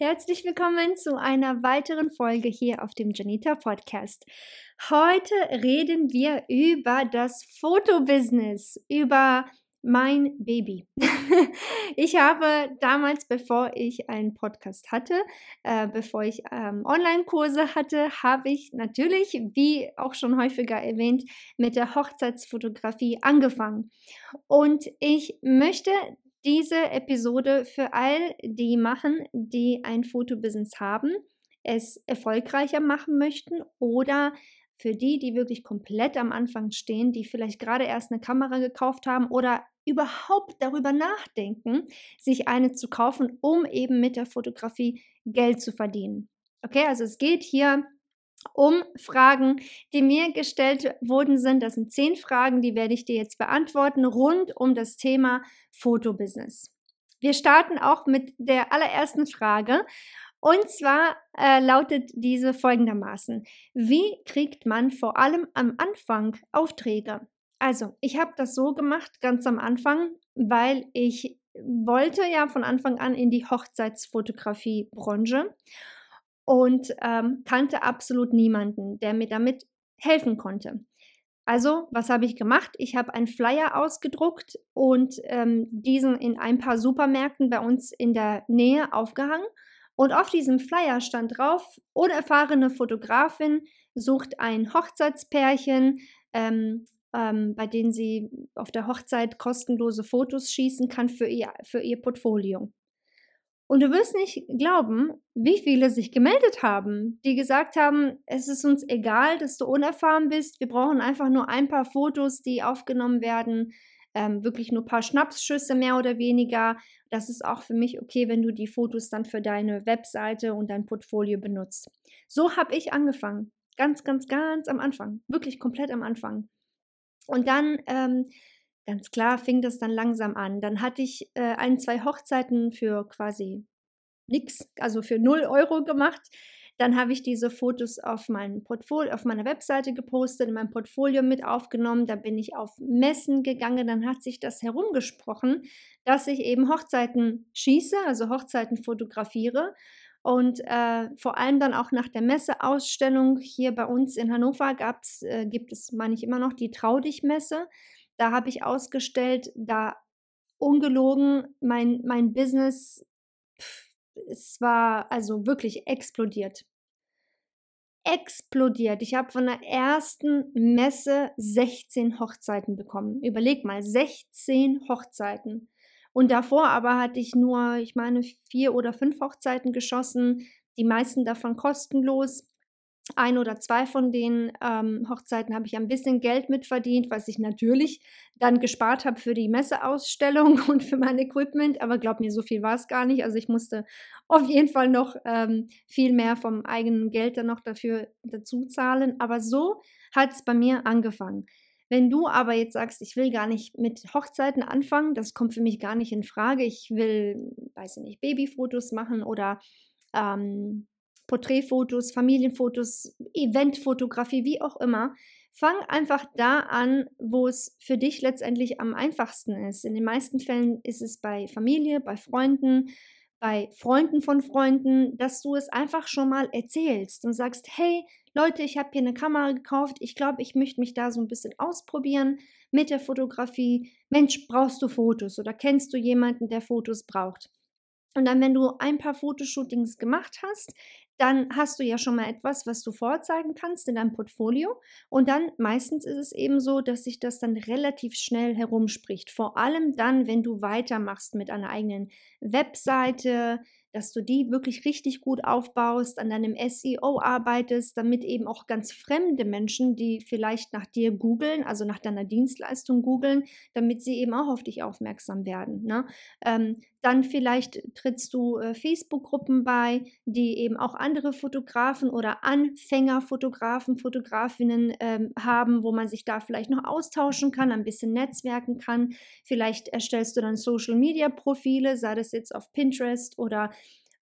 Herzlich willkommen zu einer weiteren Folge hier auf dem Janita Podcast. Heute reden wir über das Fotobusiness, über mein Baby. ich habe damals, bevor ich einen Podcast hatte, äh, bevor ich ähm, Online-Kurse hatte, habe ich natürlich, wie auch schon häufiger erwähnt, mit der Hochzeitsfotografie angefangen. Und ich möchte diese Episode für all die machen, die ein Fotobusiness haben, es erfolgreicher machen möchten oder für die, die wirklich komplett am Anfang stehen, die vielleicht gerade erst eine Kamera gekauft haben oder überhaupt darüber nachdenken, sich eine zu kaufen, um eben mit der Fotografie Geld zu verdienen. Okay, also es geht hier um Fragen, die mir gestellt worden sind. Das sind zehn Fragen, die werde ich dir jetzt beantworten rund um das Thema Fotobusiness. Wir starten auch mit der allerersten Frage. Und zwar äh, lautet diese folgendermaßen. Wie kriegt man vor allem am Anfang Aufträge? Also, ich habe das so gemacht, ganz am Anfang, weil ich wollte ja von Anfang an in die Hochzeitsfotografie-Branche und ähm, kannte absolut niemanden, der mir damit helfen konnte. Also, was habe ich gemacht? Ich habe einen Flyer ausgedruckt und ähm, diesen in ein paar Supermärkten bei uns in der Nähe aufgehangen. Und auf diesem Flyer stand drauf, unerfahrene Fotografin sucht ein Hochzeitspärchen, ähm, ähm, bei denen sie auf der Hochzeit kostenlose Fotos schießen kann für ihr, für ihr Portfolio. Und du wirst nicht glauben, wie viele sich gemeldet haben, die gesagt haben, es ist uns egal, dass du unerfahren bist, wir brauchen einfach nur ein paar Fotos, die aufgenommen werden, ähm, wirklich nur ein paar Schnapsschüsse mehr oder weniger. Das ist auch für mich okay, wenn du die Fotos dann für deine Webseite und dein Portfolio benutzt. So habe ich angefangen. Ganz, ganz, ganz am Anfang. Wirklich komplett am Anfang. Und dann ähm, ganz klar fing das dann langsam an. Dann hatte ich äh, ein, zwei Hochzeiten für quasi nichts, also für 0 Euro gemacht. Dann habe ich diese Fotos auf mein Portfolio, auf meiner Webseite gepostet, in meinem Portfolio mit aufgenommen. Da bin ich auf Messen gegangen. Dann hat sich das herumgesprochen, dass ich eben Hochzeiten schieße, also Hochzeiten fotografiere. Und äh, vor allem dann auch nach der Messeausstellung hier bei uns in Hannover gab's, äh, gibt es, meine ich immer noch, die Trau dich Messe. Da habe ich ausgestellt, da ungelogen mein, mein Business, pff, es war also wirklich explodiert. Explodiert. Ich habe von der ersten Messe 16 Hochzeiten bekommen. Überleg mal, 16 Hochzeiten. Und davor aber hatte ich nur, ich meine, vier oder fünf Hochzeiten geschossen, die meisten davon kostenlos ein oder zwei von den ähm, Hochzeiten habe ich ein bisschen Geld mitverdient, was ich natürlich dann gespart habe für die Messeausstellung und für mein Equipment. Aber glaub mir, so viel war es gar nicht. Also ich musste auf jeden Fall noch ähm, viel mehr vom eigenen Geld dann noch dafür dazu zahlen. Aber so hat es bei mir angefangen. Wenn du aber jetzt sagst, ich will gar nicht mit Hochzeiten anfangen, das kommt für mich gar nicht in Frage. Ich will, weiß ich nicht, Babyfotos machen oder ähm, Porträtfotos, Familienfotos, Eventfotografie, wie auch immer. Fang einfach da an, wo es für dich letztendlich am einfachsten ist. In den meisten Fällen ist es bei Familie, bei Freunden, bei Freunden von Freunden, dass du es einfach schon mal erzählst und sagst, hey Leute, ich habe hier eine Kamera gekauft, ich glaube, ich möchte mich da so ein bisschen ausprobieren mit der Fotografie. Mensch, brauchst du Fotos oder kennst du jemanden, der Fotos braucht? Und dann, wenn du ein paar Fotoshootings gemacht hast, dann hast du ja schon mal etwas, was du vorzeigen kannst in deinem Portfolio. Und dann meistens ist es eben so, dass sich das dann relativ schnell herumspricht. Vor allem dann, wenn du weitermachst mit einer eigenen Webseite, dass du die wirklich richtig gut aufbaust, an deinem SEO arbeitest, damit eben auch ganz fremde Menschen, die vielleicht nach dir googeln, also nach deiner Dienstleistung googeln, damit sie eben auch auf dich aufmerksam werden. Ne? Ähm, dann vielleicht trittst du äh, Facebook-Gruppen bei, die eben auch andere Fotografen oder Anfängerfotografen, Fotografinnen ähm, haben, wo man sich da vielleicht noch austauschen kann, ein bisschen netzwerken kann. Vielleicht erstellst du dann Social-Media-Profile, sei das jetzt auf Pinterest oder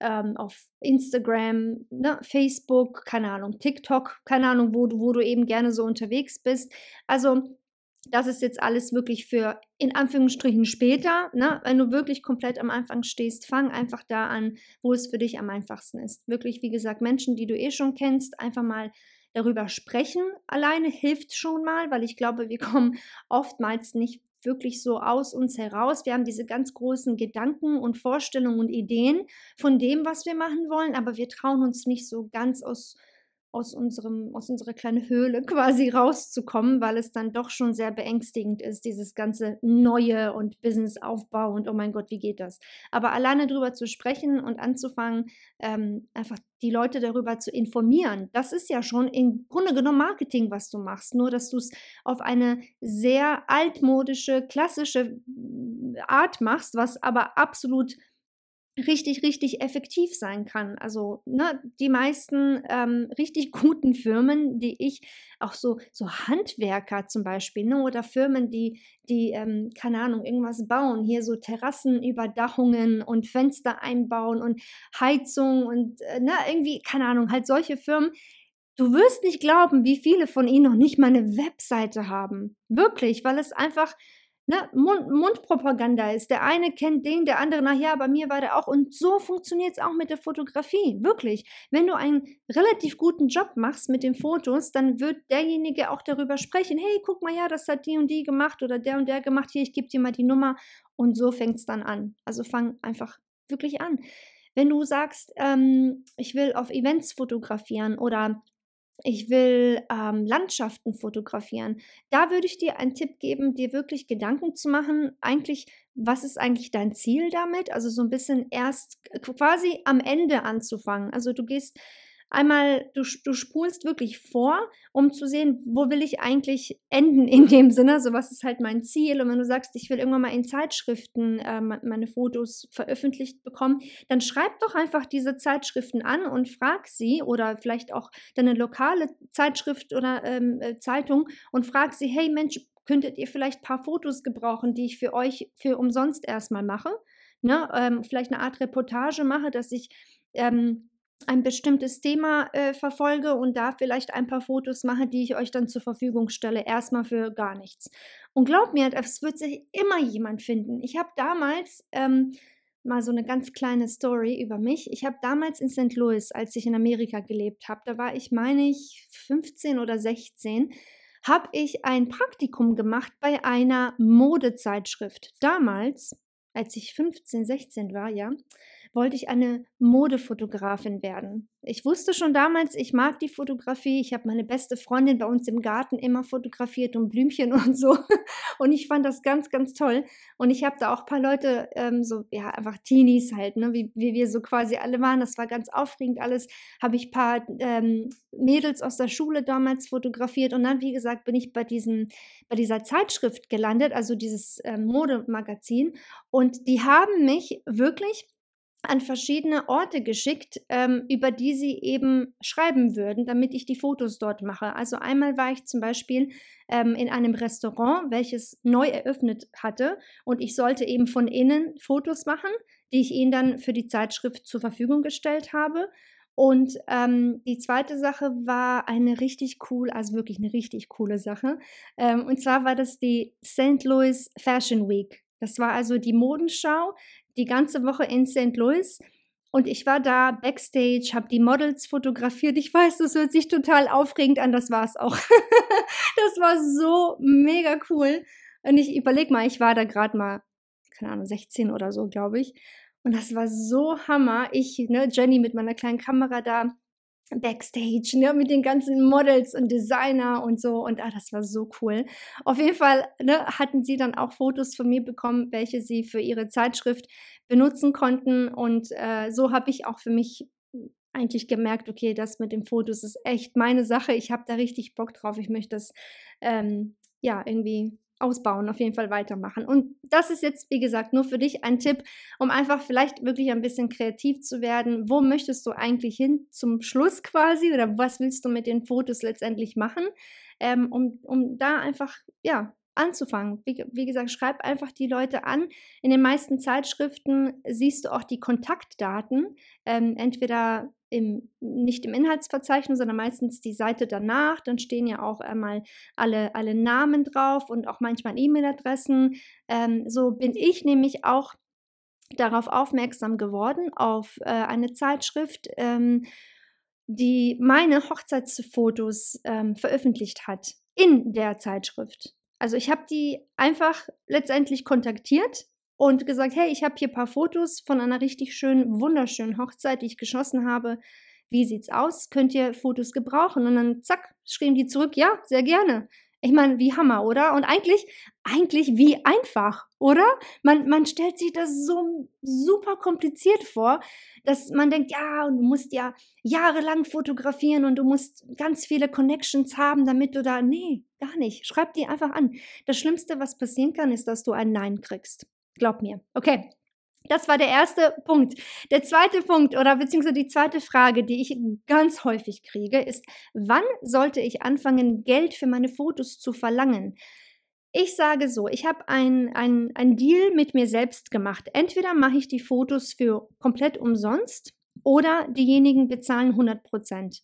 ähm, auf Instagram, ne, Facebook, keine Ahnung, TikTok, keine Ahnung, wo du, wo du eben gerne so unterwegs bist. Also das ist jetzt alles wirklich für in Anführungsstrichen später. Ne? Wenn du wirklich komplett am Anfang stehst, fang einfach da an, wo es für dich am einfachsten ist. Wirklich, wie gesagt, Menschen, die du eh schon kennst, einfach mal darüber sprechen. Alleine hilft schon mal, weil ich glaube, wir kommen oftmals nicht wirklich so aus uns heraus. Wir haben diese ganz großen Gedanken und Vorstellungen und Ideen von dem, was wir machen wollen, aber wir trauen uns nicht so ganz aus aus, unserem, aus unserer kleinen Höhle quasi rauszukommen, weil es dann doch schon sehr beängstigend ist, dieses ganze Neue und Businessaufbau und oh mein Gott, wie geht das? Aber alleine darüber zu sprechen und anzufangen, ähm, einfach die Leute darüber zu informieren, das ist ja schon im Grunde genommen Marketing, was du machst, nur dass du es auf eine sehr altmodische, klassische Art machst, was aber absolut richtig, richtig effektiv sein kann. Also ne, die meisten ähm, richtig guten Firmen, die ich auch so, so Handwerker zum Beispiel, ne, oder Firmen, die, die, ähm, keine Ahnung, irgendwas bauen, hier so Terrassenüberdachungen und Fenster einbauen und Heizung und äh, ne, irgendwie, keine Ahnung, halt solche Firmen. Du wirst nicht glauben, wie viele von ihnen noch nicht mal eine Webseite haben. Wirklich, weil es einfach ne, Mund, Mundpropaganda ist. Der eine kennt den, der andere, na ja, bei mir war der auch. Und so funktioniert es auch mit der Fotografie. Wirklich. Wenn du einen relativ guten Job machst mit den Fotos, dann wird derjenige auch darüber sprechen. Hey, guck mal, ja, das hat die und die gemacht oder der und der gemacht. Hier, ich gebe dir mal die Nummer. Und so fängt es dann an. Also fang einfach wirklich an. Wenn du sagst, ähm, ich will auf Events fotografieren oder ich will ähm, Landschaften fotografieren. Da würde ich dir einen Tipp geben, dir wirklich Gedanken zu machen, eigentlich, was ist eigentlich dein Ziel damit? Also so ein bisschen erst quasi am Ende anzufangen. Also du gehst einmal, du, du spulst wirklich vor, um zu sehen, wo will ich eigentlich enden in dem Sinne, so was ist halt mein Ziel. Und wenn du sagst, ich will irgendwann mal in Zeitschriften äh, meine Fotos veröffentlicht bekommen, dann schreib doch einfach diese Zeitschriften an und frag sie oder vielleicht auch deine lokale Zeitschrift oder ähm, äh, Zeitung und frag sie, hey Mensch, könntet ihr vielleicht ein paar Fotos gebrauchen, die ich für euch für umsonst erstmal mache? Ne? Ähm, vielleicht eine Art Reportage mache, dass ich ähm, ein bestimmtes Thema äh, verfolge und da vielleicht ein paar Fotos mache, die ich euch dann zur Verfügung stelle, erstmal für gar nichts. Und glaubt mir, es wird sich immer jemand finden. Ich habe damals ähm, mal so eine ganz kleine Story über mich. Ich habe damals in St. Louis, als ich in Amerika gelebt habe, da war ich, meine ich, 15 oder 16, habe ich ein Praktikum gemacht bei einer Modezeitschrift. Damals, als ich 15, 16 war, ja, wollte ich eine Modefotografin werden. Ich wusste schon damals, ich mag die Fotografie. Ich habe meine beste Freundin bei uns im Garten immer fotografiert und Blümchen und so. Und ich fand das ganz, ganz toll. Und ich habe da auch ein paar Leute, ähm, so, ja, einfach Teenies halt, ne, wie, wie wir so quasi alle waren. Das war ganz aufregend alles. Habe ich ein paar ähm, Mädels aus der Schule damals fotografiert. Und dann, wie gesagt, bin ich bei, diesen, bei dieser Zeitschrift gelandet, also dieses ähm, Modemagazin. Und die haben mich wirklich an verschiedene Orte geschickt, ähm, über die sie eben schreiben würden, damit ich die Fotos dort mache. Also einmal war ich zum Beispiel ähm, in einem Restaurant, welches neu eröffnet hatte und ich sollte eben von innen Fotos machen, die ich ihnen dann für die Zeitschrift zur Verfügung gestellt habe. Und ähm, die zweite Sache war eine richtig cool, also wirklich eine richtig coole Sache. Ähm, und zwar war das die St. Louis Fashion Week. Das war also die Modenschau, die ganze Woche in St. Louis. Und ich war da backstage, habe die Models fotografiert. Ich weiß, das hört sich total aufregend an, das war es auch. das war so mega cool. Und ich überlege mal, ich war da gerade mal, keine Ahnung, 16 oder so, glaube ich. Und das war so Hammer. Ich, ne, Jenny mit meiner kleinen Kamera da, Backstage, ne, mit den ganzen Models und Designer und so. Und ah, das war so cool. Auf jeden Fall ne, hatten sie dann auch Fotos von mir bekommen, welche sie für ihre Zeitschrift benutzen konnten. Und äh, so habe ich auch für mich eigentlich gemerkt, okay, das mit den Fotos ist echt meine Sache. Ich habe da richtig Bock drauf. Ich möchte das ähm, ja irgendwie ausbauen, auf jeden Fall weitermachen. Und das ist jetzt, wie gesagt, nur für dich ein Tipp, um einfach vielleicht wirklich ein bisschen kreativ zu werden. Wo möchtest du eigentlich hin zum Schluss quasi oder was willst du mit den Fotos letztendlich machen, ähm, um, um da einfach, ja, anzufangen. Wie, wie, gesagt, schreib einfach die Leute an. In den meisten Zeitschriften siehst du auch die Kontaktdaten, ähm, entweder im, nicht im Inhaltsverzeichnis, sondern meistens die Seite danach. Dann stehen ja auch einmal alle, alle Namen drauf und auch manchmal E-Mail-Adressen. Ähm, so bin ich nämlich auch darauf aufmerksam geworden, auf äh, eine Zeitschrift, ähm, die meine Hochzeitsfotos ähm, veröffentlicht hat in der Zeitschrift. Also ich habe die einfach letztendlich kontaktiert und gesagt, hey, ich habe hier ein paar Fotos von einer richtig schönen, wunderschönen Hochzeit, die ich geschossen habe. Wie sieht's aus? Könnt ihr Fotos gebrauchen? Und dann zack, schrieben die zurück, ja, sehr gerne. Ich meine, wie Hammer, oder? Und eigentlich, eigentlich wie einfach, oder? Man, man stellt sich das so super kompliziert vor, dass man denkt, ja, du musst ja jahrelang fotografieren und du musst ganz viele Connections haben, damit du da, nee, gar nicht. Schreib die einfach an. Das Schlimmste, was passieren kann, ist, dass du ein Nein kriegst. Glaub mir. Okay. Das war der erste Punkt. Der zweite Punkt oder beziehungsweise die zweite Frage, die ich ganz häufig kriege, ist, wann sollte ich anfangen, Geld für meine Fotos zu verlangen? Ich sage so, ich habe ein, ein, ein Deal mit mir selbst gemacht. Entweder mache ich die Fotos für komplett umsonst oder diejenigen bezahlen 100 Prozent.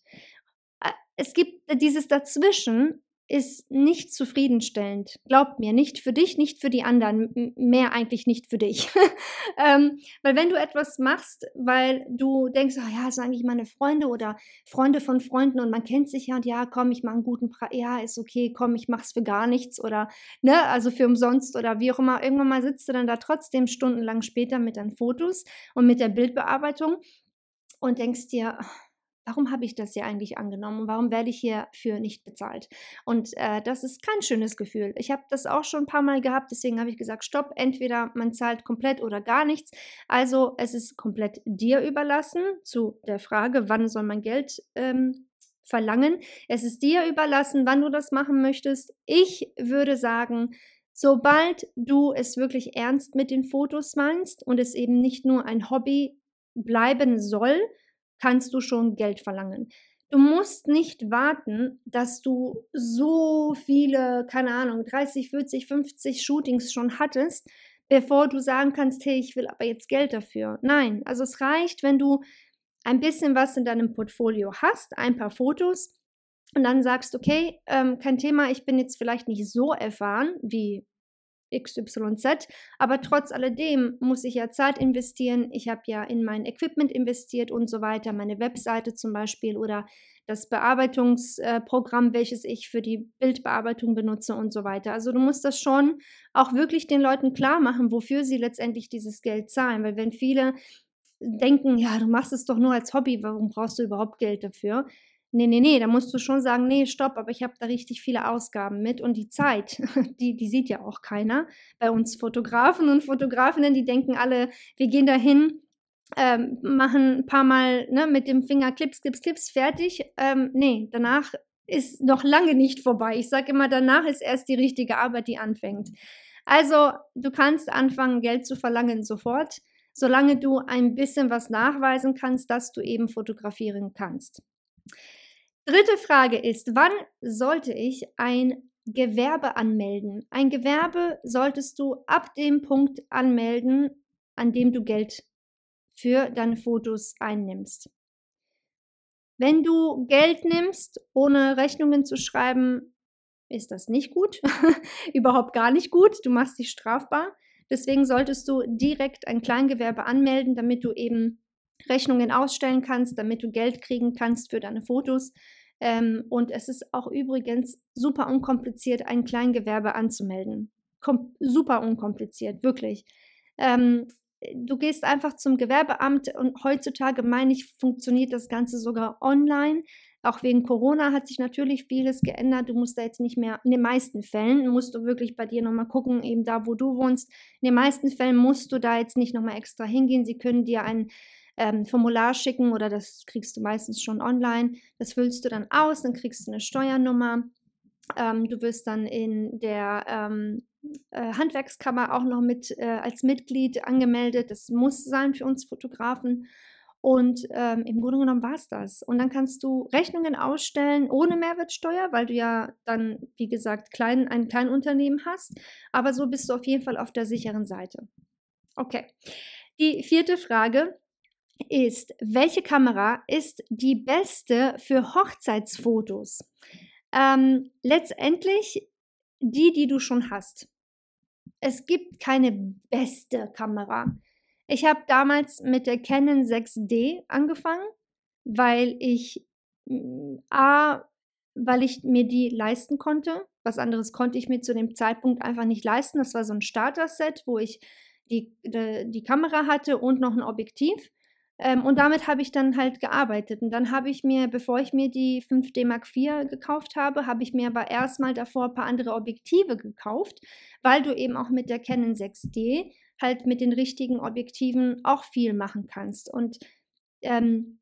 Äh, es gibt dieses Dazwischen, ist nicht zufriedenstellend. Glaubt mir, nicht für dich, nicht für die anderen, mehr eigentlich nicht für dich. ähm, weil wenn du etwas machst, weil du denkst, oh ja, sind eigentlich meine Freunde oder Freunde von Freunden und man kennt sich ja und ja, komm, ich mache einen guten Preis, ja, ist okay, komm, ich mach's für gar nichts oder, ne, also für umsonst oder wie auch immer. Irgendwann mal sitzt du dann da trotzdem stundenlang später mit deinen Fotos und mit der Bildbearbeitung und denkst dir, warum habe ich das hier eigentlich angenommen? Warum werde ich hierfür nicht bezahlt? Und äh, das ist kein schönes Gefühl. Ich habe das auch schon ein paar Mal gehabt, deswegen habe ich gesagt, stopp, entweder man zahlt komplett oder gar nichts. Also es ist komplett dir überlassen zu der Frage, wann soll man Geld ähm, verlangen. Es ist dir überlassen, wann du das machen möchtest. Ich würde sagen, sobald du es wirklich ernst mit den Fotos meinst und es eben nicht nur ein Hobby bleiben soll, kannst du schon Geld verlangen. Du musst nicht warten, dass du so viele, keine Ahnung, 30, 40, 50 Shootings schon hattest, bevor du sagen kannst, hey, ich will aber jetzt Geld dafür. Nein, also es reicht, wenn du ein bisschen was in deinem Portfolio hast, ein paar Fotos und dann sagst, okay, ähm, kein Thema, ich bin jetzt vielleicht nicht so erfahren wie XYZ. Aber trotz alledem muss ich ja Zeit investieren. Ich habe ja in mein Equipment investiert und so weiter, meine Webseite zum Beispiel oder das Bearbeitungsprogramm, welches ich für die Bildbearbeitung benutze und so weiter. Also du musst das schon auch wirklich den Leuten klar machen, wofür sie letztendlich dieses Geld zahlen. Weil wenn viele denken, ja, du machst es doch nur als Hobby, warum brauchst du überhaupt Geld dafür? Nee, nee, nee, da musst du schon sagen, nee, stopp, aber ich habe da richtig viele Ausgaben mit und die Zeit, die, die sieht ja auch keiner. Bei uns Fotografen und Fotografinnen, die denken alle, wir gehen da hin, ähm, machen ein paar Mal ne, mit dem Finger Clips, Clips, Clips, fertig. Ähm, nee, danach ist noch lange nicht vorbei. Ich sage immer, danach ist erst die richtige Arbeit, die anfängt. Also, du kannst anfangen, Geld zu verlangen sofort, solange du ein bisschen was nachweisen kannst, dass du eben fotografieren kannst. Dritte Frage ist, wann sollte ich ein Gewerbe anmelden? Ein Gewerbe solltest du ab dem Punkt anmelden, an dem du Geld für deine Fotos einnimmst. Wenn du Geld nimmst, ohne Rechnungen zu schreiben, ist das nicht gut. Überhaupt gar nicht gut. Du machst dich strafbar. Deswegen solltest du direkt ein Kleingewerbe anmelden, damit du eben Rechnungen ausstellen kannst, damit du Geld kriegen kannst für deine Fotos. Ähm, und es ist auch übrigens super unkompliziert, ein Kleingewerbe anzumelden. Kom super unkompliziert, wirklich. Ähm, du gehst einfach zum Gewerbeamt und heutzutage, meine ich, funktioniert das Ganze sogar online. Auch wegen Corona hat sich natürlich vieles geändert. Du musst da jetzt nicht mehr, in den meisten Fällen musst du wirklich bei dir nochmal gucken, eben da, wo du wohnst. In den meisten Fällen musst du da jetzt nicht nochmal extra hingehen. Sie können dir ein ähm, Formular schicken oder das kriegst du meistens schon online. Das füllst du dann aus, dann kriegst du eine Steuernummer. Ähm, du wirst dann in der ähm, äh, Handwerkskammer auch noch mit äh, als Mitglied angemeldet. Das muss sein für uns Fotografen. Und ähm, im Grunde genommen war es das. Und dann kannst du Rechnungen ausstellen ohne Mehrwertsteuer, weil du ja dann, wie gesagt, klein, ein Kleinunternehmen hast. Aber so bist du auf jeden Fall auf der sicheren Seite. Okay. Die vierte Frage ist, welche Kamera ist die beste für Hochzeitsfotos? Ähm, letztendlich die, die du schon hast. Es gibt keine beste Kamera. Ich habe damals mit der Canon 6D angefangen, weil ich mm, A, weil ich mir die leisten konnte. Was anderes konnte ich mir zu dem Zeitpunkt einfach nicht leisten. Das war so ein Starter-Set, wo ich die, die, die, Kamera hatte und noch ein Objektiv. Ähm, und damit habe ich dann halt gearbeitet. Und dann habe ich mir, bevor ich mir die 5D Mark IV gekauft habe, habe ich mir aber erstmal davor ein paar andere Objektive gekauft, weil du eben auch mit der Canon 6D halt mit den richtigen Objektiven auch viel machen kannst. Und ähm,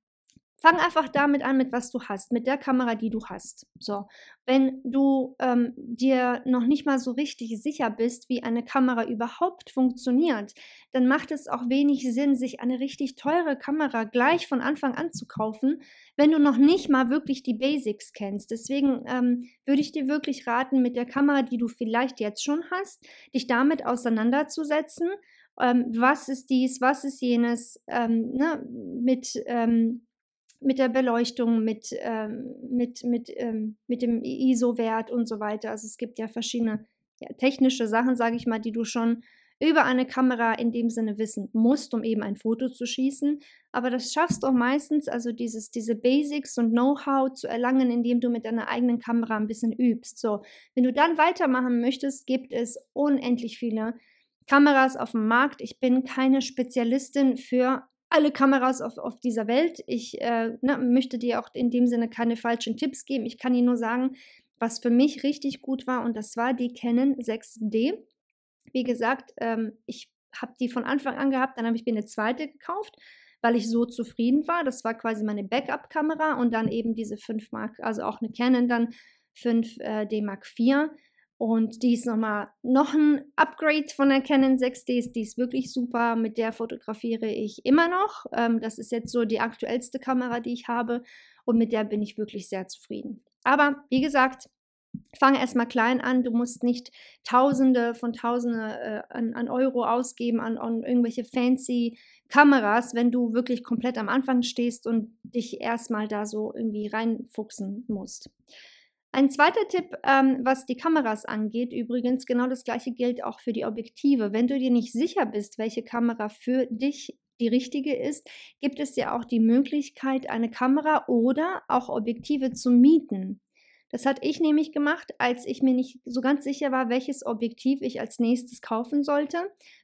Fang einfach damit an, mit was du hast, mit der Kamera, die du hast. So, wenn du ähm, dir noch nicht mal so richtig sicher bist, wie eine Kamera überhaupt funktioniert, dann macht es auch wenig Sinn, sich eine richtig teure Kamera gleich von Anfang an zu kaufen, wenn du noch nicht mal wirklich die Basics kennst. Deswegen ähm, würde ich dir wirklich raten, mit der Kamera, die du vielleicht jetzt schon hast, dich damit auseinanderzusetzen. Ähm, was ist dies, was ist jenes, ähm, ne, mit ähm, mit der Beleuchtung, mit, ähm, mit, mit, ähm, mit dem ISO-Wert und so weiter. Also es gibt ja verschiedene ja, technische Sachen, sage ich mal, die du schon über eine Kamera in dem Sinne wissen musst, um eben ein Foto zu schießen. Aber das schaffst du auch meistens, also dieses, diese Basics und Know-how zu erlangen, indem du mit deiner eigenen Kamera ein bisschen übst. So, wenn du dann weitermachen möchtest, gibt es unendlich viele Kameras auf dem Markt. Ich bin keine Spezialistin für alle Kameras auf, auf dieser Welt. Ich äh, ne, möchte dir auch in dem Sinne keine falschen Tipps geben. Ich kann dir nur sagen, was für mich richtig gut war und das war die Canon 6D. Wie gesagt, ähm, ich habe die von Anfang an gehabt, dann habe ich mir eine zweite gekauft, weil ich so zufrieden war. Das war quasi meine Backup-Kamera und dann eben diese 5 Mark, also auch eine Canon dann 5 äh, D Mark IV. Und die ist nochmal noch ein Upgrade von der Canon 6D. Die ist wirklich super. Mit der fotografiere ich immer noch. Ähm, das ist jetzt so die aktuellste Kamera, die ich habe. Und mit der bin ich wirklich sehr zufrieden. Aber wie gesagt, fange erstmal klein an. Du musst nicht Tausende von Tausende äh, an, an, Euro ausgeben an, an irgendwelche fancy Kameras, wenn du wirklich komplett am Anfang stehst und dich erstmal da so irgendwie reinfuchsen musst. Ein zweiter Tipp, ähm, was die Kameras angeht, übrigens, genau das gleiche gilt auch für die Objektive. Wenn du dir nicht sicher bist, welche Kamera für dich die richtige ist, gibt es ja auch die Möglichkeit, eine Kamera oder auch Objektive zu mieten. Das hatte ich nämlich gemacht, als ich mir nicht so ganz sicher war, welches Objektiv ich als nächstes kaufen sollte.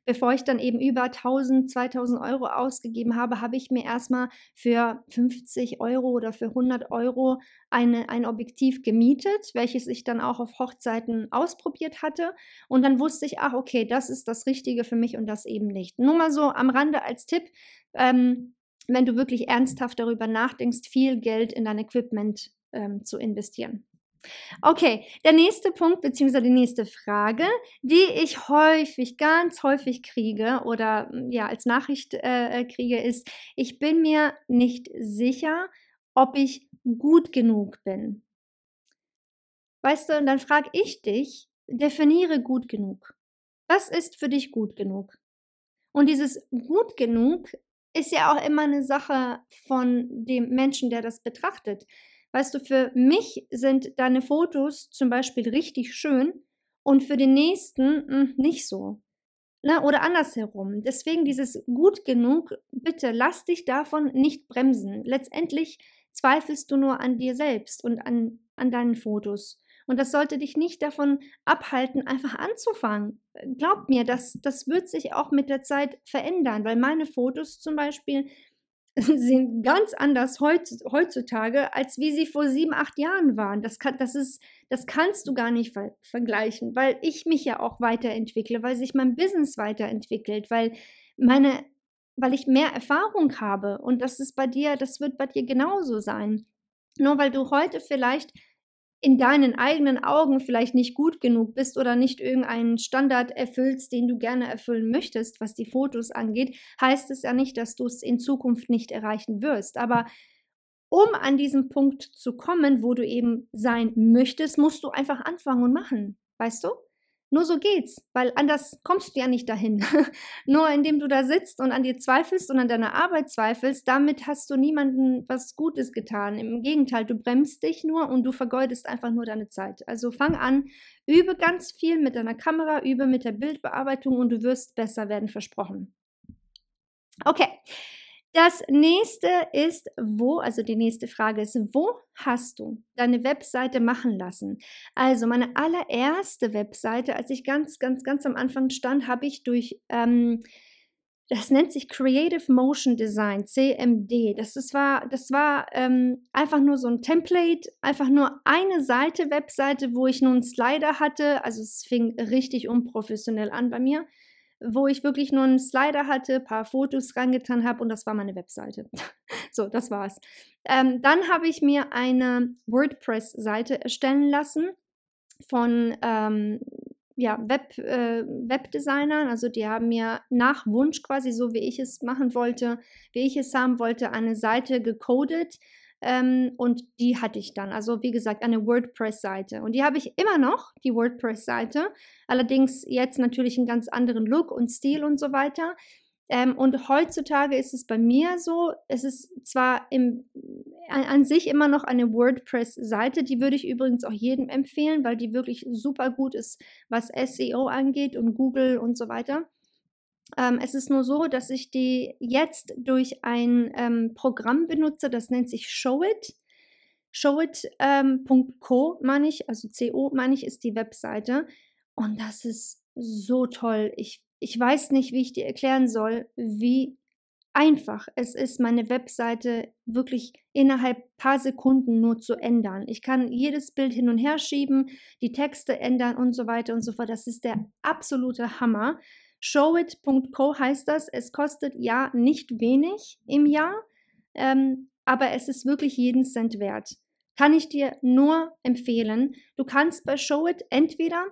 Bevor ich dann eben über 1000, 2000 Euro ausgegeben habe, habe ich mir erstmal für 50 Euro oder für 100 Euro eine, ein Objektiv gemietet, welches ich dann auch auf Hochzeiten ausprobiert hatte. Und dann wusste ich, ach, okay, das ist das Richtige für mich und das eben nicht. Nur mal so am Rande als Tipp. Ähm, wenn du wirklich ernsthaft darüber nachdenkst, viel Geld in dein Equipment ähm, zu investieren. Okay, der nächste Punkt bzw. die nächste Frage, die ich häufig, ganz häufig kriege oder hm, ja als Nachricht äh, kriege, ist, ich bin mir nicht sicher, ob ich gut genug bin. Weißt du, und dann frage ich dich, definiere gut genug. Was ist für dich gut genug? Und dieses gut genug ist ja auch immer eine Sache von dem Menschen, der das betrachtet. Weißt du, für mich sind deine Fotos zum Beispiel richtig schön und für den nächsten hm, nicht so. Ne, oder andersherum. Deswegen dieses gut genug, bitte lass dich davon nicht bremsen. Letztendlich zweifelst du nur an dir selbst und an, an deinen Fotos. Und das sollte dich nicht davon abhalten, einfach anzufangen. Glaub mir, das, das wird sich auch mit der Zeit verändern, weil meine Fotos zum Beispiel sind ganz anders heutzutage, als wie sie vor sieben, acht Jahren waren. Das, kann, das, ist, das kannst du gar nicht ver vergleichen, weil ich mich ja auch weiterentwickle, weil sich mein Business weiterentwickelt, weil meine, weil ich mehr Erfahrung habe. Und das ist bei dir, das wird bei dir genauso sein. Nur weil du heute vielleicht in deinen eigenen Augen vielleicht nicht gut genug bist oder nicht irgendeinen Standard erfüllst, den du gerne erfüllen möchtest, was die Fotos angeht, heißt es ja nicht, dass du es in Zukunft nicht erreichen wirst. Aber um an diesen Punkt zu kommen, wo du eben sein möchtest, musst du einfach anfangen und machen. Weißt du? Nur so geht's, weil anders kommst du ja nicht dahin. Nur indem du da sitzt und an dir zweifelst und an deiner Arbeit zweifelst, damit hast du niemandem was Gutes getan. Im Gegenteil, du bremst dich nur und du vergeudest einfach nur deine Zeit. Also fang an, übe ganz viel mit deiner Kamera, übe mit der Bildbearbeitung und du wirst besser werden, versprochen. Okay, das nächste ist, wo, also die nächste Frage ist, wo hast du deine Webseite machen lassen? Also meine allererste Webseite, als ich ganz, ganz, ganz am Anfang stand, habe ich durch, ähm, das nennt sich Creative Motion Design, CMD. Das, ist, war, das war ähm, einfach nur so ein Template, einfach nur eine Seite, Webseite, wo ich nur einen Slider hatte. Also es fing richtig unprofessionell an bei mir wo ich wirklich nur einen Slider hatte, ein paar Fotos reingetan habe und das war meine Webseite. so, das war's. Ähm, dann habe ich mir eine WordPress-Seite erstellen lassen von ähm, ja, Web, äh, Webdesignern. Also die haben mir nach Wunsch quasi, so wie ich es machen wollte, wie ich es haben wollte, eine Seite gecodet ähm, und die hatte ich dann. Also wie gesagt, eine WordPress-Seite. Und die habe ich immer noch, die WordPress-Seite. Allerdings jetzt natürlich einen ganz anderen Look und Stil und so weiter. Ähm, und heutzutage ist es bei mir so, es ist zwar im, an, an sich immer noch eine WordPress-Seite, die würde ich übrigens auch jedem empfehlen, weil die wirklich super gut ist, was SEO angeht und Google und so weiter. Ähm, es ist nur so, dass ich die jetzt durch ein ähm, Programm benutze, das nennt sich Showit. Showit.co ähm, meine ich, also CO meine ich, ist die Webseite. Und das ist so toll. Ich, ich weiß nicht, wie ich dir erklären soll, wie einfach es ist, meine Webseite wirklich innerhalb paar Sekunden nur zu ändern. Ich kann jedes Bild hin und her schieben, die Texte ändern und so weiter und so fort. Das ist der absolute Hammer. Showit.co heißt das. Es kostet ja nicht wenig im Jahr, ähm, aber es ist wirklich jeden Cent wert. Kann ich dir nur empfehlen. Du kannst bei Showit entweder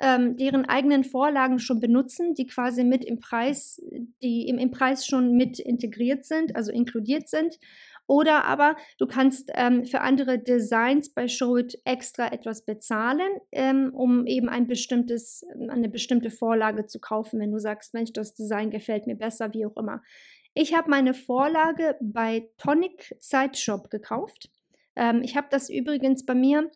ähm, deren eigenen Vorlagen schon benutzen, die quasi mit im Preis, die im, im Preis schon mit integriert sind, also inkludiert sind. Oder aber du kannst ähm, für andere Designs bei Showit extra etwas bezahlen, ähm, um eben ein bestimmtes, eine bestimmte Vorlage zu kaufen, wenn du sagst, Mensch, das Design gefällt mir besser, wie auch immer. Ich habe meine Vorlage bei Tonic Side Shop gekauft. Ähm, ich habe das übrigens bei mir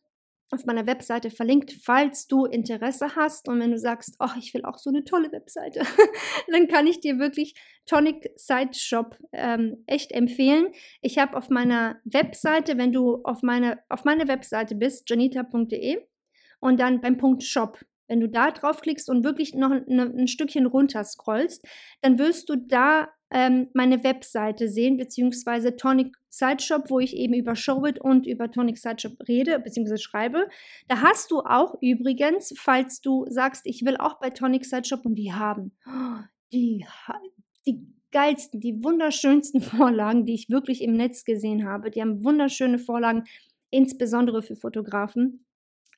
auf meiner Webseite verlinkt, falls du Interesse hast. Und wenn du sagst, oh, ich will auch so eine tolle Webseite, dann kann ich dir wirklich Tonic Site Shop ähm, echt empfehlen. Ich habe auf meiner Webseite, wenn du auf meine, auf meine Webseite bist, janita.de und dann beim Punkt Shop, wenn du da draufklickst und wirklich noch ne, ein Stückchen runter scrollst, dann wirst du da ähm, meine Webseite sehen, beziehungsweise Tonic Sideshop, wo ich eben über Showit und über Tonic Sideshop rede, beziehungsweise schreibe. Da hast du auch übrigens, falls du sagst, ich will auch bei Tonic Sideshop und die haben die, die geilsten, die wunderschönsten Vorlagen, die ich wirklich im Netz gesehen habe. Die haben wunderschöne Vorlagen, insbesondere für Fotografen.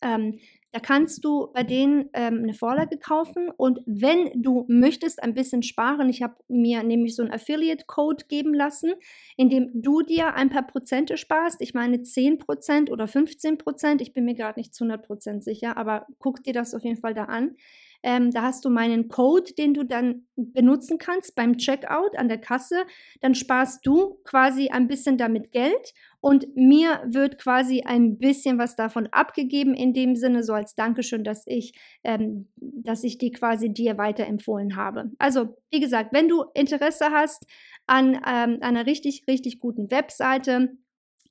Ähm, da kannst du bei denen ähm, eine Vorlage kaufen und wenn du möchtest ein bisschen sparen, ich habe mir nämlich so einen Affiliate-Code geben lassen, in dem du dir ein paar Prozente sparst. Ich meine 10% oder 15%, ich bin mir gerade nicht zu 100% sicher, aber guck dir das auf jeden Fall da an. Ähm, da hast du meinen Code, den du dann benutzen kannst beim Checkout an der Kasse. Dann sparst du quasi ein bisschen damit Geld und mir wird quasi ein bisschen was davon abgegeben in dem Sinne, so als Dankeschön, dass ich, ähm, dass ich die quasi dir weiterempfohlen habe. Also, wie gesagt, wenn du Interesse hast an ähm, einer richtig, richtig guten Webseite,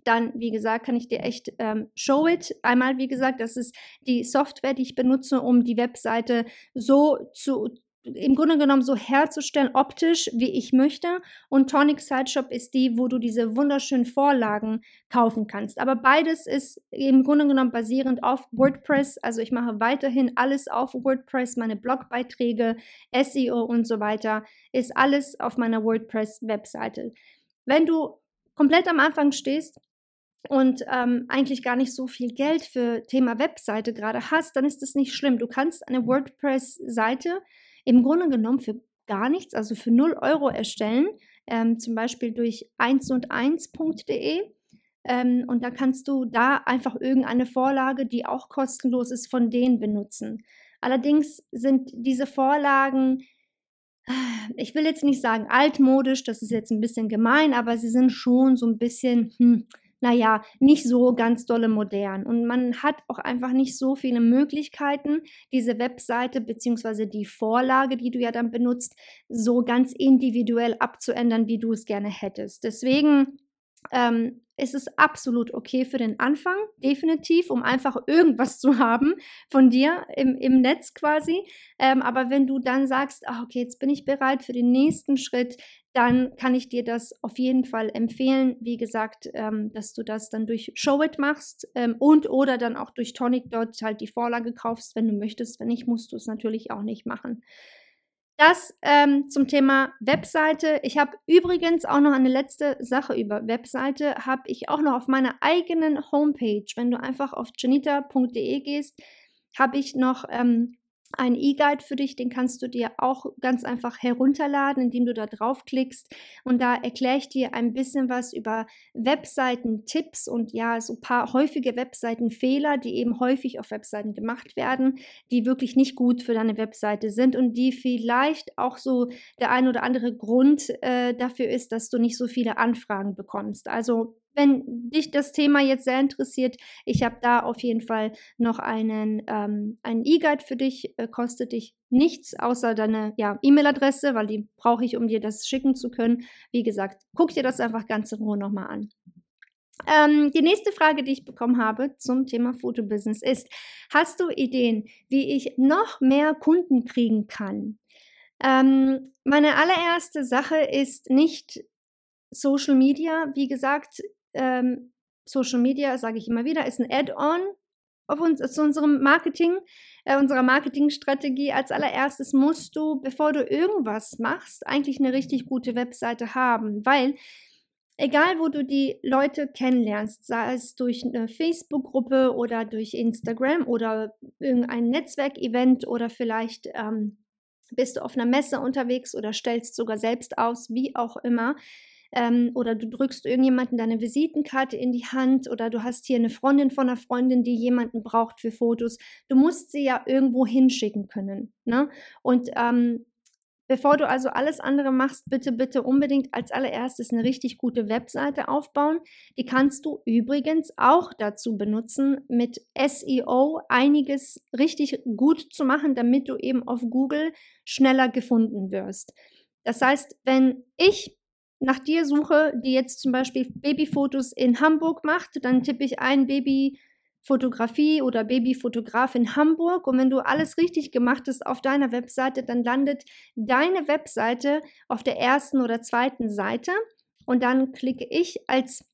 dann, wie gesagt, kann ich dir echt ähm, Show It. Einmal, wie gesagt, das ist die Software, die ich benutze, um die Webseite so zu, im Grunde genommen so herzustellen, optisch, wie ich möchte. Und Tonic Sideshop ist die, wo du diese wunderschönen Vorlagen kaufen kannst. Aber beides ist im Grunde genommen basierend auf WordPress. Also ich mache weiterhin alles auf WordPress, meine Blogbeiträge, SEO und so weiter, ist alles auf meiner WordPress-Webseite. Wenn du komplett am Anfang stehst, und ähm, eigentlich gar nicht so viel Geld für Thema Webseite gerade hast, dann ist das nicht schlimm. Du kannst eine WordPress-Seite im Grunde genommen für gar nichts, also für 0 Euro erstellen, ähm, zum Beispiel durch 1 und 1.de. Ähm, und da kannst du da einfach irgendeine Vorlage, die auch kostenlos ist, von denen benutzen. Allerdings sind diese Vorlagen, ich will jetzt nicht sagen altmodisch, das ist jetzt ein bisschen gemein, aber sie sind schon so ein bisschen, hm, naja, nicht so ganz dolle modern. Und man hat auch einfach nicht so viele Möglichkeiten, diese Webseite bzw. die Vorlage, die du ja dann benutzt, so ganz individuell abzuändern, wie du es gerne hättest. Deswegen ähm, ist es absolut okay für den Anfang, definitiv, um einfach irgendwas zu haben von dir im, im Netz quasi. Ähm, aber wenn du dann sagst, ach, okay, jetzt bin ich bereit für den nächsten Schritt, dann kann ich dir das auf jeden Fall empfehlen. Wie gesagt, ähm, dass du das dann durch Showit machst ähm, und oder dann auch durch Tonic dort halt die Vorlage kaufst, wenn du möchtest. Wenn nicht, musst du es natürlich auch nicht machen. Das ähm, zum Thema Webseite. Ich habe übrigens auch noch eine letzte Sache über Webseite, habe ich auch noch auf meiner eigenen Homepage. Wenn du einfach auf janita.de gehst, habe ich noch ähm, ein E-Guide für dich, den kannst du dir auch ganz einfach herunterladen, indem du da draufklickst. Und da erkläre ich dir ein bisschen was über Webseiten-Tipps und ja, so ein paar häufige Webseitenfehler, die eben häufig auf Webseiten gemacht werden, die wirklich nicht gut für deine Webseite sind und die vielleicht auch so der ein oder andere Grund äh, dafür ist, dass du nicht so viele Anfragen bekommst. Also wenn dich das Thema jetzt sehr interessiert, ich habe da auf jeden Fall noch einen, ähm, einen E-Guide für dich, äh, kostet dich nichts außer deine ja, E-Mail-Adresse, weil die brauche ich, um dir das schicken zu können. Wie gesagt, guck dir das einfach ganz in Ruhe nochmal an. Ähm, die nächste Frage, die ich bekommen habe zum Thema Fotobusiness ist, hast du Ideen, wie ich noch mehr Kunden kriegen kann? Ähm, meine allererste Sache ist nicht Social Media. Wie gesagt, ähm, Social Media, sage ich immer wieder, ist ein Add-on auf uns, zu unserem Marketing, äh, unserer Marketingstrategie. Als allererstes musst du, bevor du irgendwas machst, eigentlich eine richtig gute Webseite haben, weil egal wo du die Leute kennenlernst, sei es durch eine Facebook-Gruppe oder durch Instagram oder irgendein Netzwerkevent oder vielleicht ähm, bist du auf einer Messe unterwegs oder stellst sogar selbst aus, wie auch immer, ähm, oder du drückst irgendjemanden deine Visitenkarte in die Hand oder du hast hier eine Freundin von einer Freundin, die jemanden braucht für Fotos. Du musst sie ja irgendwo hinschicken können. Ne? Und ähm, Bevor du also alles andere machst, bitte, bitte unbedingt als allererstes eine richtig gute Webseite aufbauen. Die kannst du übrigens auch dazu benutzen, mit SEO einiges richtig gut zu machen, damit du eben auf Google schneller gefunden wirst. Das heißt, wenn ich nach dir suche, die jetzt zum Beispiel Babyfotos in Hamburg macht, dann tippe ich ein Babyfotografie oder Babyfotograf in Hamburg. Und wenn du alles richtig gemacht hast auf deiner Webseite, dann landet deine Webseite auf der ersten oder zweiten Seite. Und dann klicke ich als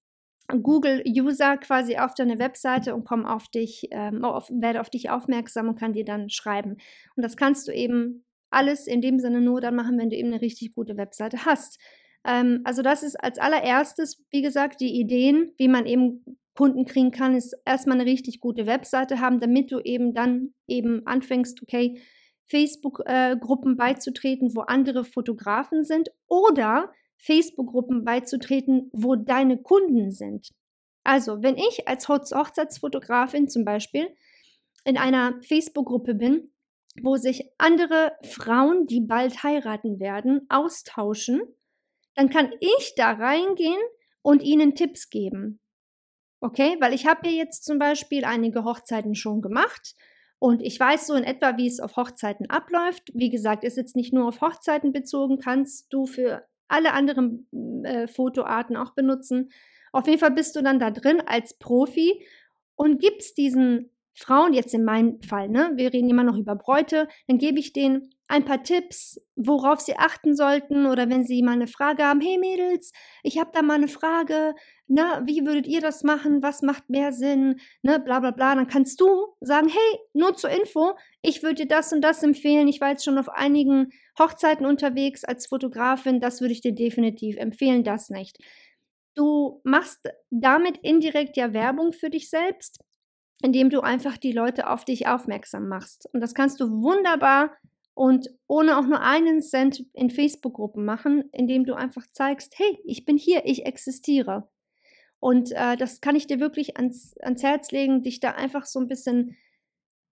Google-User quasi auf deine Webseite und komme auf dich, ähm, auf, werde auf dich aufmerksam und kann dir dann schreiben. Und das kannst du eben alles in dem Sinne nur dann machen, wenn du eben eine richtig gute Webseite hast. Ähm, also das ist als allererstes, wie gesagt, die Ideen, wie man eben Kunden kriegen kann, ist erstmal eine richtig gute Webseite haben, damit du eben dann eben anfängst, okay, Facebook-Gruppen äh, beizutreten, wo andere Fotografen sind oder Facebook-Gruppen beizutreten, wo deine Kunden sind. Also, wenn ich als Hochzeitsfotografin zum Beispiel in einer Facebook-Gruppe bin, wo sich andere Frauen, die bald heiraten werden, austauschen, dann kann ich da reingehen und ihnen Tipps geben. Okay, weil ich habe ja jetzt zum Beispiel einige Hochzeiten schon gemacht und ich weiß so in etwa, wie es auf Hochzeiten abläuft. Wie gesagt, ist jetzt nicht nur auf Hochzeiten bezogen, kannst du für alle anderen äh, Fotoarten auch benutzen. Auf jeden Fall bist du dann da drin als Profi und gibst diesen Frauen, jetzt in meinem Fall, ne, wir reden immer noch über Bräute, dann gebe ich denen ein paar Tipps, worauf sie achten sollten oder wenn sie mal eine Frage haben, hey Mädels, ich habe da mal eine Frage, na, ne, wie würdet ihr das machen, was macht mehr Sinn, ne, bla bla bla, dann kannst du sagen, hey, nur zur Info, ich würde dir das und das empfehlen, ich war jetzt schon auf einigen Hochzeiten unterwegs als Fotografin, das würde ich dir definitiv empfehlen, das nicht. Du machst damit indirekt ja Werbung für dich selbst indem du einfach die Leute auf dich aufmerksam machst. Und das kannst du wunderbar und ohne auch nur einen Cent in Facebook-Gruppen machen, indem du einfach zeigst, hey, ich bin hier, ich existiere. Und äh, das kann ich dir wirklich ans, ans Herz legen, dich da einfach so ein bisschen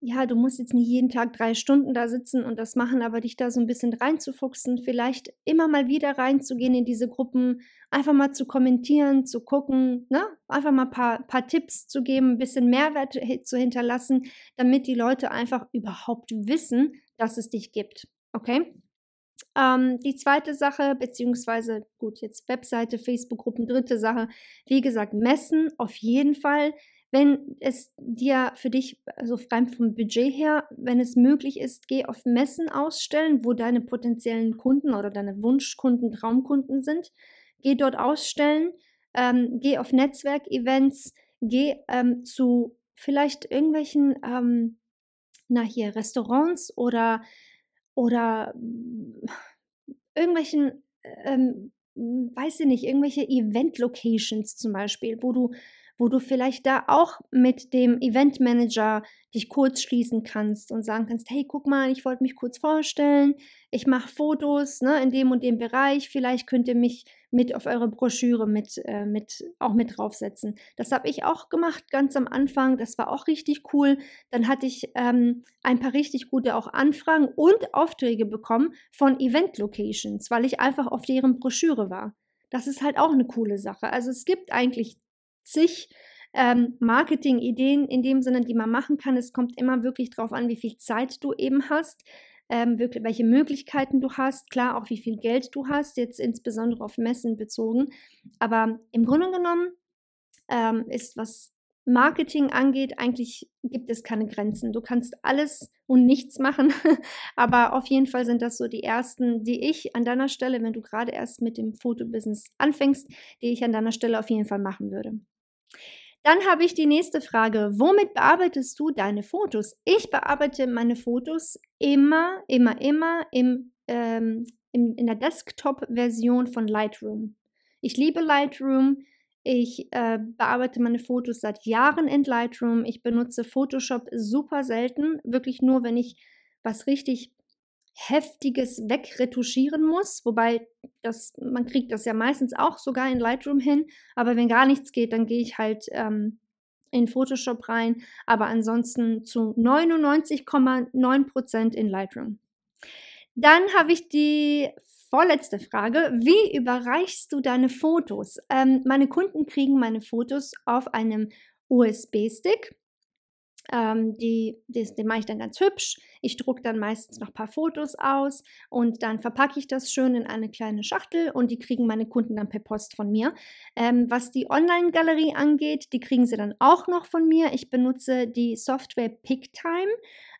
ja, du musst jetzt nicht jeden Tag drei Stunden da sitzen und das machen, aber dich da so ein bisschen reinzufuchsen, vielleicht immer mal wieder reinzugehen in diese Gruppen, einfach mal zu kommentieren, zu gucken, ne? einfach mal ein paar, paar Tipps zu geben, ein bisschen Mehrwert zu hinterlassen, damit die Leute einfach überhaupt wissen, dass es dich gibt. Okay? Ähm, die zweite Sache, beziehungsweise, gut, jetzt Webseite, Facebook-Gruppen, dritte Sache, wie gesagt, messen auf jeden Fall wenn es dir für dich, also rein vom Budget her, wenn es möglich ist, geh auf Messen ausstellen, wo deine potenziellen Kunden oder deine Wunschkunden, Traumkunden sind. Geh dort ausstellen, ähm, geh auf Netzwerkevents, geh ähm, zu vielleicht irgendwelchen, ähm, na hier, Restaurants oder, oder irgendwelchen, ähm, weiß ich nicht, irgendwelche Event-Locations zum Beispiel, wo du wo du vielleicht da auch mit dem Eventmanager dich kurz schließen kannst und sagen kannst, hey, guck mal, ich wollte mich kurz vorstellen, ich mache Fotos ne, in dem und dem Bereich, vielleicht könnt ihr mich mit auf eure Broschüre mit, äh, mit auch mit draufsetzen. Das habe ich auch gemacht ganz am Anfang, das war auch richtig cool. Dann hatte ich ähm, ein paar richtig gute auch Anfragen und Aufträge bekommen von Event-Locations, weil ich einfach auf deren Broschüre war. Das ist halt auch eine coole Sache. Also es gibt eigentlich zig ähm, Marketing-Ideen in dem Sinne, die man machen kann. Es kommt immer wirklich darauf an, wie viel Zeit du eben hast, ähm, wirklich, welche Möglichkeiten du hast, klar auch wie viel Geld du hast, jetzt insbesondere auf Messen bezogen. Aber im Grunde genommen ähm, ist, was Marketing angeht, eigentlich gibt es keine Grenzen. Du kannst alles und nichts machen, aber auf jeden Fall sind das so die ersten, die ich an deiner Stelle, wenn du gerade erst mit dem Fotobusiness anfängst, die ich an deiner Stelle auf jeden Fall machen würde. Dann habe ich die nächste Frage. Womit bearbeitest du deine Fotos? Ich bearbeite meine Fotos immer, immer, immer im, ähm, in, in der Desktop-Version von Lightroom. Ich liebe Lightroom. Ich äh, bearbeite meine Fotos seit Jahren in Lightroom. Ich benutze Photoshop super selten, wirklich nur, wenn ich was richtig Heftiges wegretuschieren muss, wobei das, man kriegt das ja meistens auch sogar in Lightroom hin, aber wenn gar nichts geht, dann gehe ich halt ähm, in Photoshop rein, aber ansonsten zu 99,9% in Lightroom. Dann habe ich die vorletzte Frage. Wie überreichst du deine Fotos? Ähm, meine Kunden kriegen meine Fotos auf einem USB-Stick ähm, die, die, den mache ich dann ganz hübsch. Ich drucke dann meistens noch ein paar Fotos aus und dann verpacke ich das schön in eine kleine Schachtel und die kriegen meine Kunden dann per Post von mir. Ähm, was die Online-Galerie angeht, die kriegen sie dann auch noch von mir. Ich benutze die Software PickTime.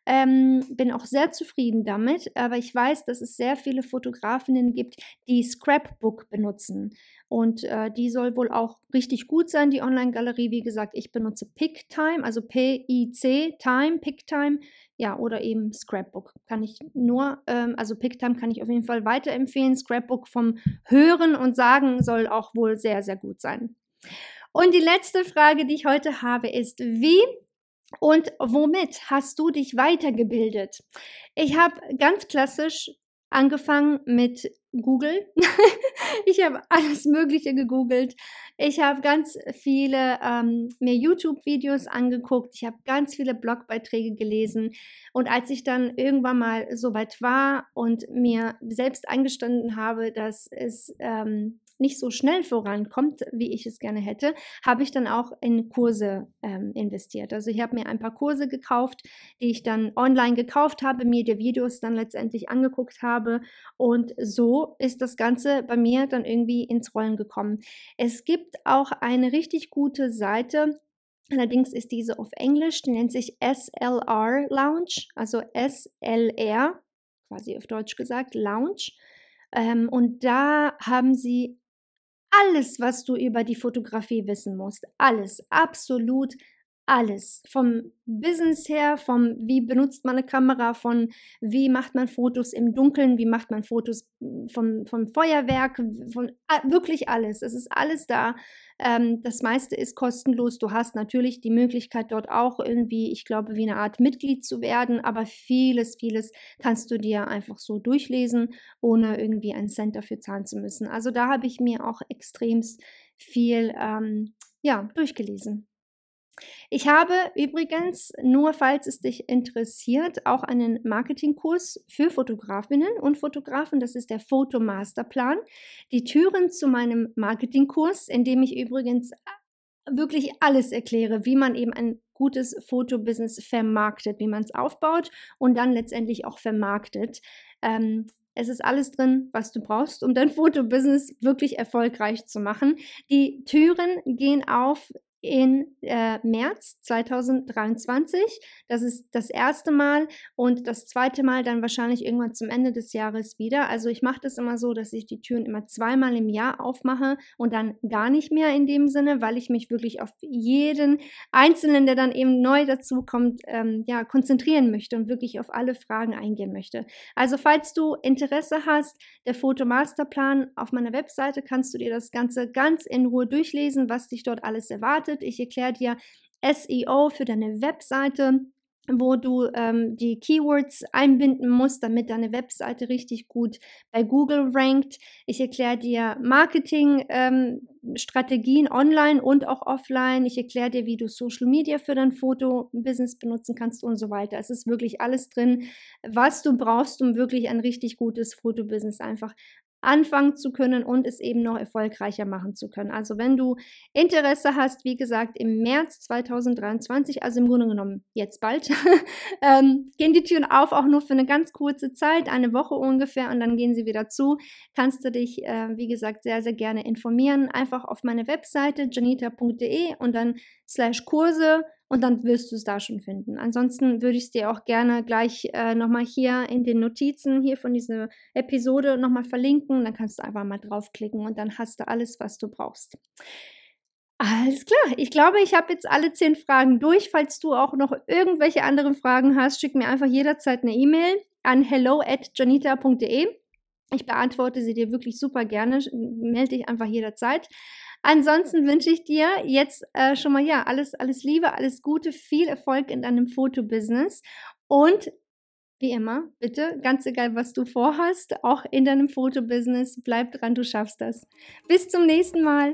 Ähm, bin auch sehr zufrieden damit, aber ich weiß, dass es sehr viele Fotografinnen gibt, die Scrapbook benutzen. Und äh, die soll wohl auch richtig gut sein, die Online-Galerie. Wie gesagt, ich benutze PickTime, also P-I-C, Time, PickTime. Ja, oder eben Scrapbook. Kann ich nur, ähm, also PickTime kann ich auf jeden Fall weiterempfehlen. Scrapbook vom Hören und Sagen soll auch wohl sehr, sehr gut sein. Und die letzte Frage, die ich heute habe, ist, wie und womit hast du dich weitergebildet? Ich habe ganz klassisch angefangen mit Google. ich habe alles Mögliche gegoogelt. Ich habe ganz viele ähm, mir YouTube-Videos angeguckt. Ich habe ganz viele Blogbeiträge gelesen. Und als ich dann irgendwann mal so weit war und mir selbst eingestanden habe, dass es ähm, nicht so schnell vorankommt, wie ich es gerne hätte, habe ich dann auch in Kurse ähm, investiert. Also ich habe mir ein paar Kurse gekauft, die ich dann online gekauft habe, mir die Videos dann letztendlich angeguckt habe und so ist das Ganze bei mir dann irgendwie ins Rollen gekommen. Es gibt auch eine richtig gute Seite, Allerdings ist diese auf Englisch, die nennt sich SLR Lounge, also SLR, quasi auf Deutsch gesagt, Lounge. Ähm, und da haben sie alles, was du über die Fotografie wissen musst. Alles, absolut alles. Vom Business her, vom wie benutzt man eine Kamera, von wie macht man Fotos im Dunkeln, wie macht man Fotos vom, vom Feuerwerk, von wirklich alles. Es ist alles da. Ähm, das meiste ist kostenlos. Du hast natürlich die Möglichkeit, dort auch irgendwie, ich glaube, wie eine Art Mitglied zu werden, aber vieles, vieles kannst du dir einfach so durchlesen, ohne irgendwie einen Cent dafür zahlen zu müssen. Also da habe ich mir auch extremst viel ähm, ja, durchgelesen. Ich habe übrigens, nur falls es dich interessiert, auch einen Marketingkurs für Fotografinnen und Fotografen. Das ist der Fotomasterplan. Die Türen zu meinem Marketingkurs, in dem ich übrigens wirklich alles erkläre, wie man eben ein gutes Fotobusiness vermarktet, wie man es aufbaut und dann letztendlich auch vermarktet. Ähm, es ist alles drin, was du brauchst, um dein Fotobusiness wirklich erfolgreich zu machen. Die Türen gehen auf in äh, März 2023. Das ist das erste Mal und das zweite Mal dann wahrscheinlich irgendwann zum Ende des Jahres wieder. Also ich mache das immer so, dass ich die Türen immer zweimal im Jahr aufmache und dann gar nicht mehr in dem Sinne, weil ich mich wirklich auf jeden Einzelnen, der dann eben neu dazu kommt, ähm, ja, konzentrieren möchte und wirklich auf alle Fragen eingehen möchte. Also falls du Interesse hast, der Fotomasterplan auf meiner Webseite kannst du dir das Ganze ganz in Ruhe durchlesen, was dich dort alles erwartet bedeutet. Ich erkläre dir SEO für deine Webseite wo du ähm, die Keywords einbinden musst, damit deine Webseite richtig gut bei Google rankt. Ich erkläre dir Marketing-Strategien ähm, online und auch offline. Ich erkläre dir, wie du Social Media für dein Foto-Business benutzen kannst und so weiter. Es ist wirklich alles drin, was du brauchst, um wirklich ein richtig gutes Fotobusiness einfach anfangen zu können und es eben noch erfolgreicher machen zu können. Also wenn du Interesse hast, wie gesagt, im März 2023, also im Grunde genommen jetzt bald, ähm, gehen die Türen auf, auch nur für eine ganz kurze Zeit, eine Woche ungefähr, und dann gehen sie wieder zu. Kannst du dich, äh, wie gesagt, sehr, sehr gerne informieren. Einfach auf meine Webseite janita.de und dann slash Kurse und dann wirst du es da schon finden. Ansonsten würde ich es dir auch gerne gleich äh, nochmal hier in den Notizen hier von dieser Episode nochmal verlinken. Dann kannst du einfach mal draufklicken und dann hast du alles, was du brauchst. Alles klar. Ich glaube, ich habe jetzt alle zehn Fragen durch. Falls du auch noch irgendwelche anderen Fragen hast, schick mir einfach jederzeit eine E-Mail an hello at janita.de. Ich beantworte sie dir wirklich super gerne. Melde dich einfach jederzeit. Ansonsten wünsche ich dir jetzt äh, schon mal ja alles, alles Liebe, alles Gute, viel Erfolg in deinem Fotobusiness und wie immer, bitte, ganz egal, was du vorhast, auch in deinem Fotobusiness, bleib dran, du schaffst das. Bis zum nächsten Mal.